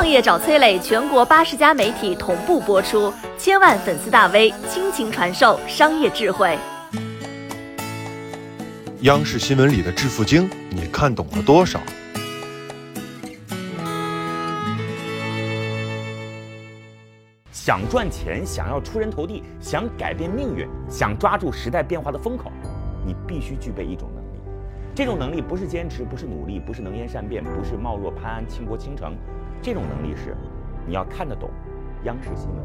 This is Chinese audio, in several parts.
创业找崔磊，全国八十家媒体同步播出，千万粉丝大 V 倾情传授商业智慧。央视新闻里的致富经，你看懂了多少？想赚钱，想要出人头地，想改变命运，想抓住时代变化的风口，你必须具备一种能力。这种能力不是坚持，不是努力，不是能言善辩，不是貌若潘安、倾国倾城。这种能力是，你要看得懂央视新闻。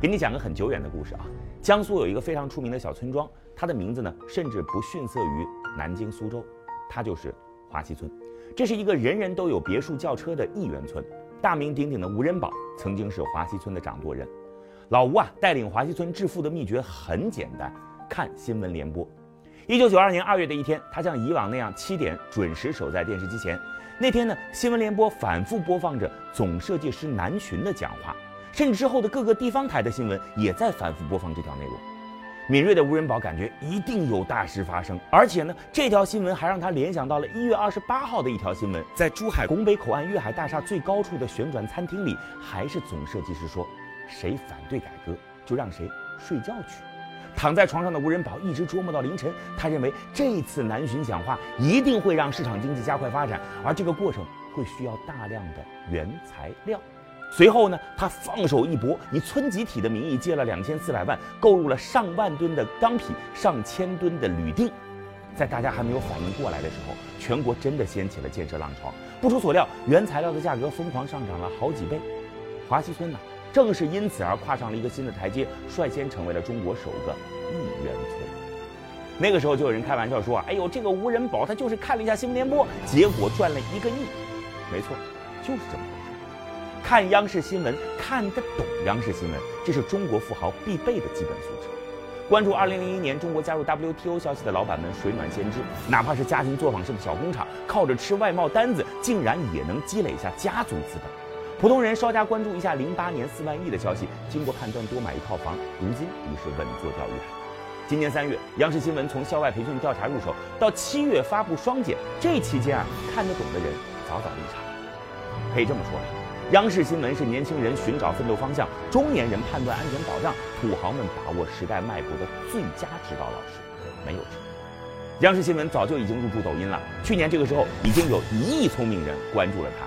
给你讲个很久远的故事啊，江苏有一个非常出名的小村庄，它的名字呢，甚至不逊色于南京、苏州，它就是华西村。这是一个人人都有别墅、轿车的亿元村。大名鼎鼎的吴仁宝曾经是华西村的掌舵人。老吴啊，带领华西村致富的秘诀很简单，看新闻联播。一九九二年二月的一天，他像以往那样七点准时守在电视机前。那天呢，新闻联播反复播放着总设计师南巡的讲话，甚至之后的各个地方台的新闻也在反复播放这条内容。敏锐的吴仁宝感觉一定有大事发生，而且呢，这条新闻还让他联想到了一月二十八号的一条新闻，在珠海拱北口岸粤海大厦最高处的旋转餐厅里，还是总设计师说，谁反对改革，就让谁睡觉去。躺在床上的吴仁宝一直琢磨到凌晨，他认为这次南巡讲话一定会让市场经济加快发展，而这个过程会需要大量的原材料。随后呢，他放手一搏，以村集体的名义借了两千四百万，购入了上万吨的钢坯、上千吨的铝锭。在大家还没有反应过来的时候，全国真的掀起了建设浪潮。不出所料，原材料的价格疯狂上涨了好几倍。华西村呢，正是因此而跨上了一个新的台阶，率先成为了中国首个亿元村。那个时候就有人开玩笑说：“哎呦，这个吴仁宝他就是看了一下新闻联播，结果赚了一个亿。”没错，就是这么回事。看央视新闻，看得懂央视新闻，这是中国富豪必备的基本素质。关注2001年中国加入 WTO 消息的老板们水暖先知，哪怕是家庭作坊式的小工厂，靠着吃外贸单子，竟然也能积累下家族资本。普通人稍加关注一下08年4万亿的消息，经过判断多买一套房，如今已是稳坐钓鱼台。今年三月，央视新闻从校外培训调查入手，到七月发布双减，这期间啊，看得懂的人早早离场。可以这么说。央视新闻是年轻人寻找奋斗方向，中年人判断安全保障，土豪们把握时代脉搏的最佳指导老师，没有之一。央视新闻早就已经入驻抖音了，去年这个时候已经有一亿聪明人关注了它。